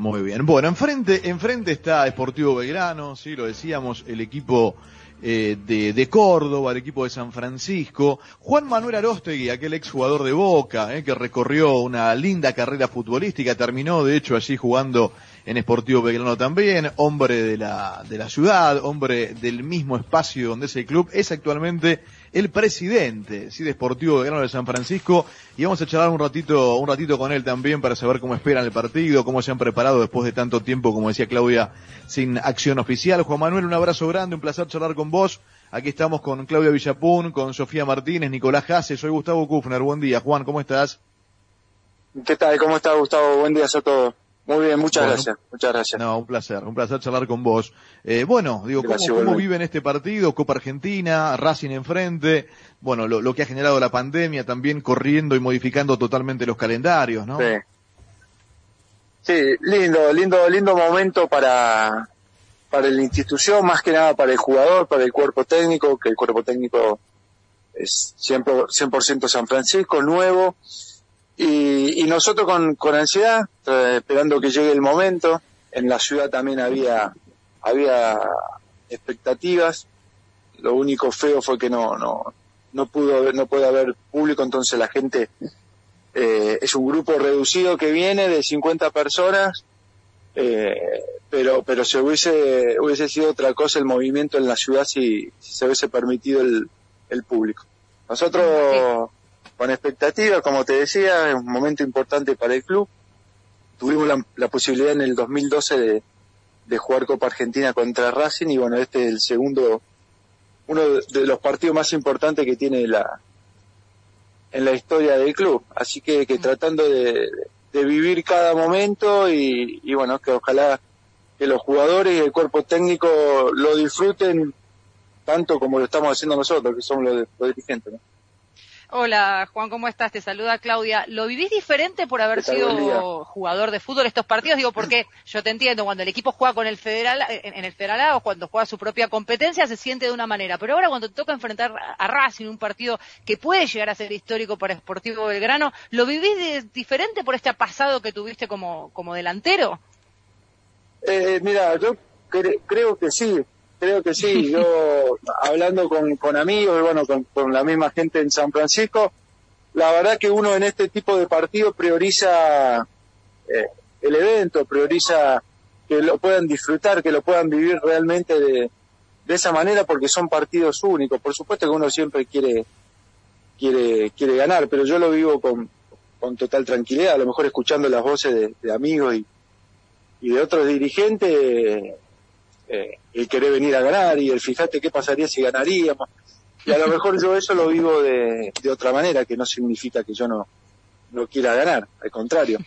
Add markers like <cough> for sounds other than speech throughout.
Muy bien. Bueno, enfrente, enfrente está Esportivo Belgrano, sí, lo decíamos, el equipo eh, de, de, Córdoba, el equipo de San Francisco. Juan Manuel Arostegui, aquel exjugador de Boca, eh, que recorrió una linda carrera futbolística, terminó de hecho allí jugando en Esportivo Belgrano también, hombre de la, de la ciudad, hombre del mismo espacio donde es el club, es actualmente el presidente, sí, de Esportivo Belgrano de San Francisco, y vamos a charlar un ratito, un ratito con él también para saber cómo esperan el partido, cómo se han preparado después de tanto tiempo, como decía Claudia, sin acción oficial. Juan Manuel, un abrazo grande, un placer charlar con vos. Aquí estamos con Claudia Villapún, con Sofía Martínez, Nicolás Jase, soy Gustavo Kufner. Buen día, Juan, ¿cómo estás? ¿Qué tal? ¿Cómo estás, Gustavo? Buen día a todos. Muy bien, muchas gracias, muchas gracias. No, un placer, un placer charlar con vos. Eh, bueno, digo, ¿cómo, ¿cómo, viven este partido? Copa Argentina, Racing enfrente, bueno, lo, lo, que ha generado la pandemia también corriendo y modificando totalmente los calendarios, ¿no? Sí. Sí, lindo, lindo, lindo momento para, para la institución, más que nada para el jugador, para el cuerpo técnico, que el cuerpo técnico es 100%, 100 San Francisco, nuevo, y, y nosotros con, con ansiedad, esperando que llegue el momento. En la ciudad también había, había expectativas. Lo único feo fue que no, no, no pudo haber, no puede haber público, entonces la gente eh, es un grupo reducido que viene de 50 personas, eh, pero, pero se hubiese, hubiese sido otra cosa el movimiento en la ciudad si, si se hubiese permitido el, el público. Nosotros, con expectativa, como te decía, es un momento importante para el club. Tuvimos la, la posibilidad en el 2012 de, de, jugar Copa Argentina contra Racing y bueno, este es el segundo, uno de los partidos más importantes que tiene la en la historia del club. Así que, que tratando de, de vivir cada momento y, y bueno, que ojalá que los jugadores y el cuerpo técnico lo disfruten tanto como lo estamos haciendo nosotros, que somos los, los dirigentes. ¿no? Hola Juan, ¿cómo estás? Te saluda Claudia. ¿Lo vivís diferente por haber sido jugador de fútbol estos partidos? Digo, porque yo te entiendo, cuando el equipo juega con el federal, en el federal o cuando juega su propia competencia se siente de una manera, pero ahora cuando te toca enfrentar a Racing, un partido que puede llegar a ser histórico para Sportivo Belgrano, ¿lo vivís de, diferente por este pasado que tuviste como, como delantero? Eh, mira, yo cre creo que sí, creo que sí. <laughs> Yo, hablando con, con amigos y bueno, con, con, la misma gente en San Francisco, la verdad que uno en este tipo de partido prioriza eh, el evento, prioriza que lo puedan disfrutar, que lo puedan vivir realmente de, de esa manera porque son partidos únicos. Por supuesto que uno siempre quiere, quiere, quiere ganar, pero yo lo vivo con, con total tranquilidad, a lo mejor escuchando las voces de, de amigos y, y de otros dirigentes eh, el querer venir a ganar y el fíjate qué pasaría si ganaríamos. Y a lo mejor yo eso lo vivo de, otra manera, que no significa que yo no, no quiera ganar, al contrario.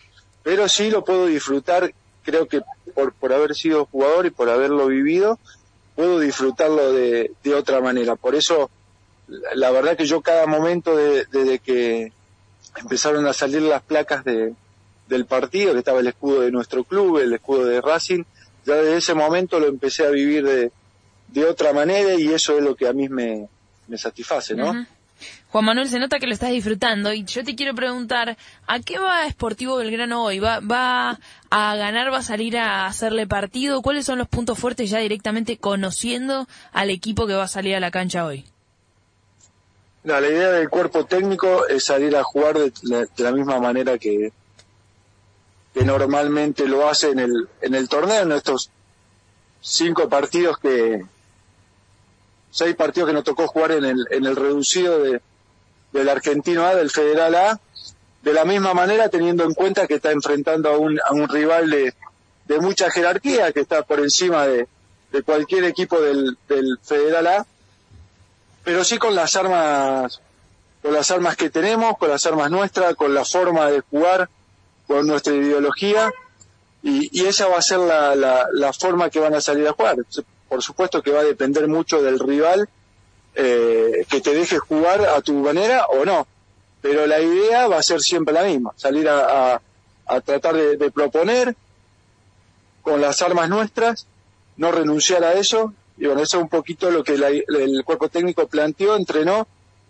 Pero sí lo puedo disfrutar, creo que por, por haber sido jugador y por haberlo vivido, puedo disfrutarlo de, de otra manera. Por eso, la, verdad que yo cada momento desde de, de que empezaron a salir las placas de, del partido, que estaba el escudo de nuestro club, el escudo de Racing, ya desde ese momento lo empecé a vivir de, de otra manera y eso es lo que a mí me, me satisface, ¿no? Uh -huh. Juan Manuel, se nota que lo estás disfrutando y yo te quiero preguntar, ¿a qué va Sportivo Belgrano hoy? ¿Va, ¿Va a ganar, va a salir a hacerle partido? ¿Cuáles son los puntos fuertes ya directamente conociendo al equipo que va a salir a la cancha hoy? No, la idea del cuerpo técnico es salir a jugar de la, de la misma manera que, que normalmente lo hace en el, en el torneo, en estos cinco partidos que, seis partidos que nos tocó jugar en el, en el reducido de, del Argentino A, del Federal A, de la misma manera teniendo en cuenta que está enfrentando a un, a un rival de, mucha jerarquía, que está por encima de, de cualquier equipo del, del Federal A, pero sí con las armas, con las armas que tenemos, con las armas nuestras, con la forma de jugar, con nuestra ideología y, y esa va a ser la, la, la, forma que van a salir a jugar. Por supuesto que va a depender mucho del rival eh, que te deje jugar a tu manera o no, pero la idea va a ser siempre la misma, salir a, tratar de, de, proponer con las armas nuestras, no renunciar a eso, y bueno, eso es un poquito lo que la, el cuerpo técnico planteó, entrenó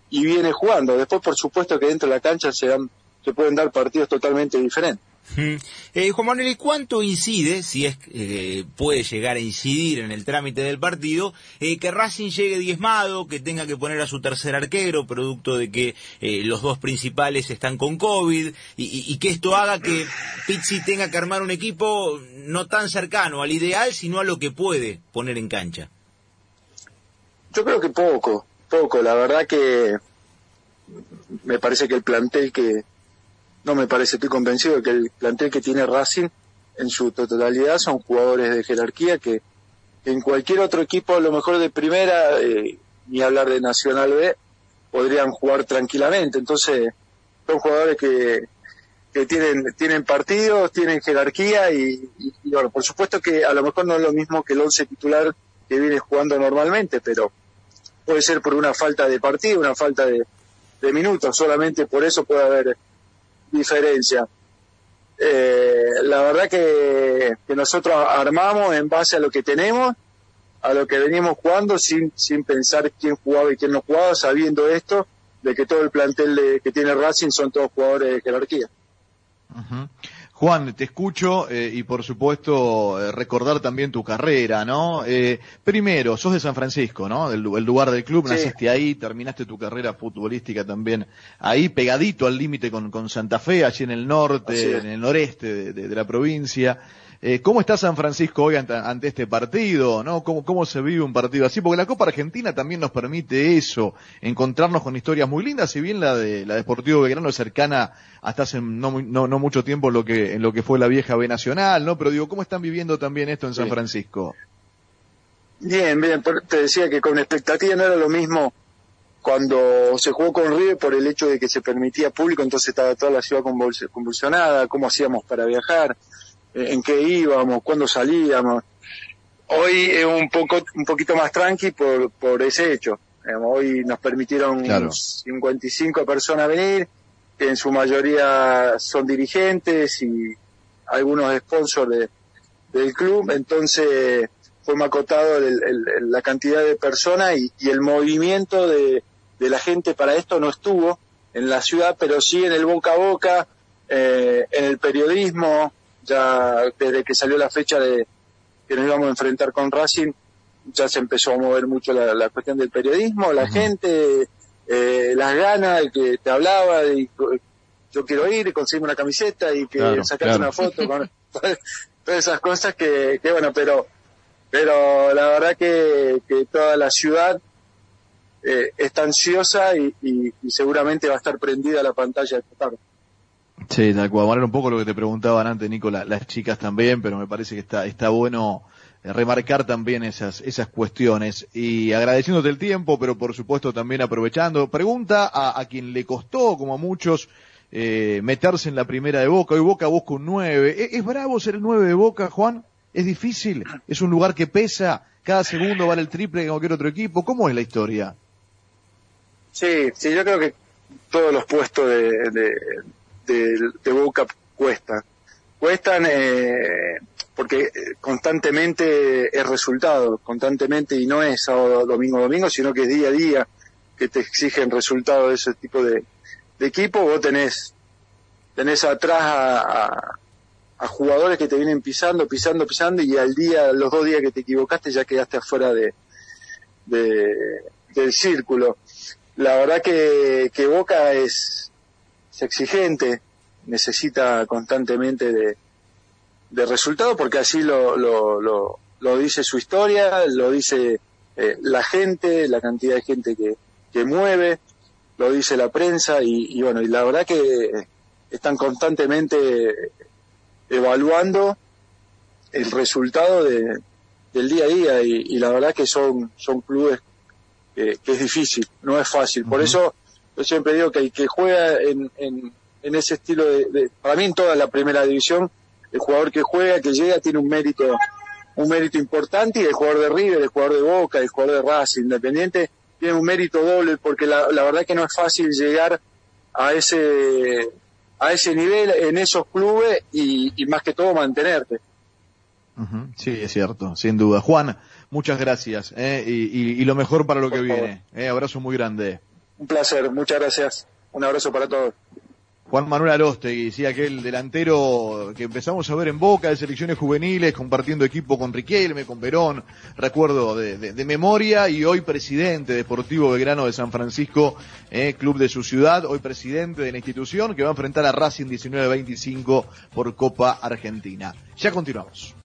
y viene jugando. Después, por supuesto que dentro de la cancha se dan se pueden dar partidos totalmente diferentes. Eh, Juan Manuel, ¿y cuánto incide, si es eh, puede llegar a incidir en el trámite del partido, eh, que Racing llegue diezmado, que tenga que poner a su tercer arquero, producto de que eh, los dos principales están con COVID, y, y, que esto haga que Pizzi tenga que armar un equipo no tan cercano al ideal, sino a lo que puede poner en cancha? Yo creo que poco, poco. La verdad que me parece que el plantel que, no me parece, estoy convencido de que el plantel que tiene Racing en su totalidad son jugadores de jerarquía que en cualquier otro equipo, a lo mejor de primera, eh, ni hablar de Nacional B, podrían jugar tranquilamente. Entonces, son jugadores que, que tienen, tienen partidos, tienen jerarquía y, y, bueno, por supuesto que a lo mejor no es lo mismo que el once titular que viene jugando normalmente, pero puede ser por una falta de partido, una falta de, de minutos, solamente por eso puede haber diferencia. Eh, la verdad que, nosotros armamos en base a lo que tenemos, a lo que venimos jugando, sin, sin pensar quién jugaba y quién no jugaba, sabiendo esto, de que todo el plantel de, que tiene Racing son todos jugadores de jerarquía. Uh. Juan, te escucho eh, y por supuesto eh, recordar también tu carrera, ¿no? Eh, primero, sos de San Francisco, ¿no? El, el lugar del club, sí. naciste ahí, terminaste tu carrera futbolística también ahí, pegadito al límite con, con, Santa Fe, allí en el norte, en el noreste de, de, de la provincia. Eh, ¿Cómo está San Francisco hoy ante, ante, este partido? ¿no? ¿Cómo, ¿Cómo se vive un partido así? Porque la Copa Argentina también nos permite eso, encontrarnos con historias muy lindas, si bien la de la de Deportivo Belgrano es cercana hasta hace no, no, no mucho tiempo lo que en lo que fue la vieja B Nacional, ¿no? Pero digo, ¿cómo están viviendo también esto en San Francisco? Bien, bien, te decía que con expectativa no era lo mismo cuando se jugó con River por el hecho de que se permitía público, entonces estaba toda la ciudad convulsionada, cómo hacíamos para viajar, en qué íbamos, cuándo salíamos. Hoy es un poco, un poquito más tranqui por, por ese hecho. Hoy nos permitieron claro. 55 personas venir, que en su mayoría son dirigentes y algunos sponsors de, del club, entonces fue macotado el, el, la cantidad de personas y, y el movimiento de, de, la gente para esto no estuvo en la ciudad, pero sí en el boca a boca, eh, en el periodismo, ya desde que salió la fecha de que nos íbamos a enfrentar con Racing, ya se empezó a mover mucho la, la cuestión del periodismo, la uh -huh. gente, eh, las ganas de que te hablaba, y yo quiero ir y conseguirme una camiseta y que claro, sacarte claro. una foto, con, <laughs> todas esas cosas que, que bueno, pero pero la verdad que, que toda la ciudad eh, está ansiosa y, y, y, seguramente va a estar prendida la pantalla esta tarde. Sí, tal cual. Bueno, un poco lo que te preguntaban antes, Nico, la, las chicas también, pero me parece que está, está bueno remarcar también esas, esas cuestiones. Y agradeciéndote el tiempo, pero por supuesto también aprovechando. Pregunta a, a quien le costó, como a muchos, eh, meterse en la primera de Boca. Hoy Boca busca un 9. ¿Es, ¿Es bravo ser el 9 de Boca, Juan? ¿Es difícil? ¿Es un lugar que pesa? ¿Cada segundo vale el triple que cualquier otro equipo? ¿Cómo es la historia? Sí, sí, yo creo que todos los puestos de, de, de, de Boca cuestan. Cuestan eh, porque constantemente es resultado, constantemente, y no es sábado, domingo, domingo, sino que es día a día que te exigen resultados de ese tipo de, de equipo. Vos tenés, tenés atrás a, a a jugadores que te vienen pisando, pisando, pisando y al día, los dos días que te equivocaste ya quedaste afuera de, de del círculo. La verdad que, que Boca es, es exigente, necesita constantemente de, de resultado porque así lo, lo, lo, lo, dice su historia, lo dice eh, la gente, la cantidad de gente que, que mueve, lo dice la prensa y, y bueno, y la verdad que están constantemente evaluando el resultado de, del día a día y, y, la verdad que son, son clubes que, que es difícil, no es fácil. Uh -huh. Por eso yo siempre digo que el que juega en, en, en ese estilo de, de, para mí en toda la primera división, el jugador que juega, que llega, tiene un mérito, un mérito importante y el jugador de River, el jugador de Boca, el jugador de Racing, Independiente, tiene un mérito doble porque la, la verdad que no es fácil llegar a ese a ese nivel en esos clubes y, y más que todo mantenerte. Uh -huh. Sí, es cierto, sin duda. Juan, muchas gracias eh, y, y, y, lo mejor para lo Por que favor. viene. Eh, abrazo muy grande. Un placer, muchas gracias. Un abrazo para todos. Juan Manuel Arostegui, sí, aquel delantero que empezamos a ver en Boca de selecciones juveniles, compartiendo equipo con Riquelme, con Perón, recuerdo de, memoria, y hoy presidente Deportivo Belgrano de San Francisco, eh, club de su ciudad, hoy presidente de la institución que va a enfrentar a Racing 19-25 por Copa Argentina. Ya continuamos.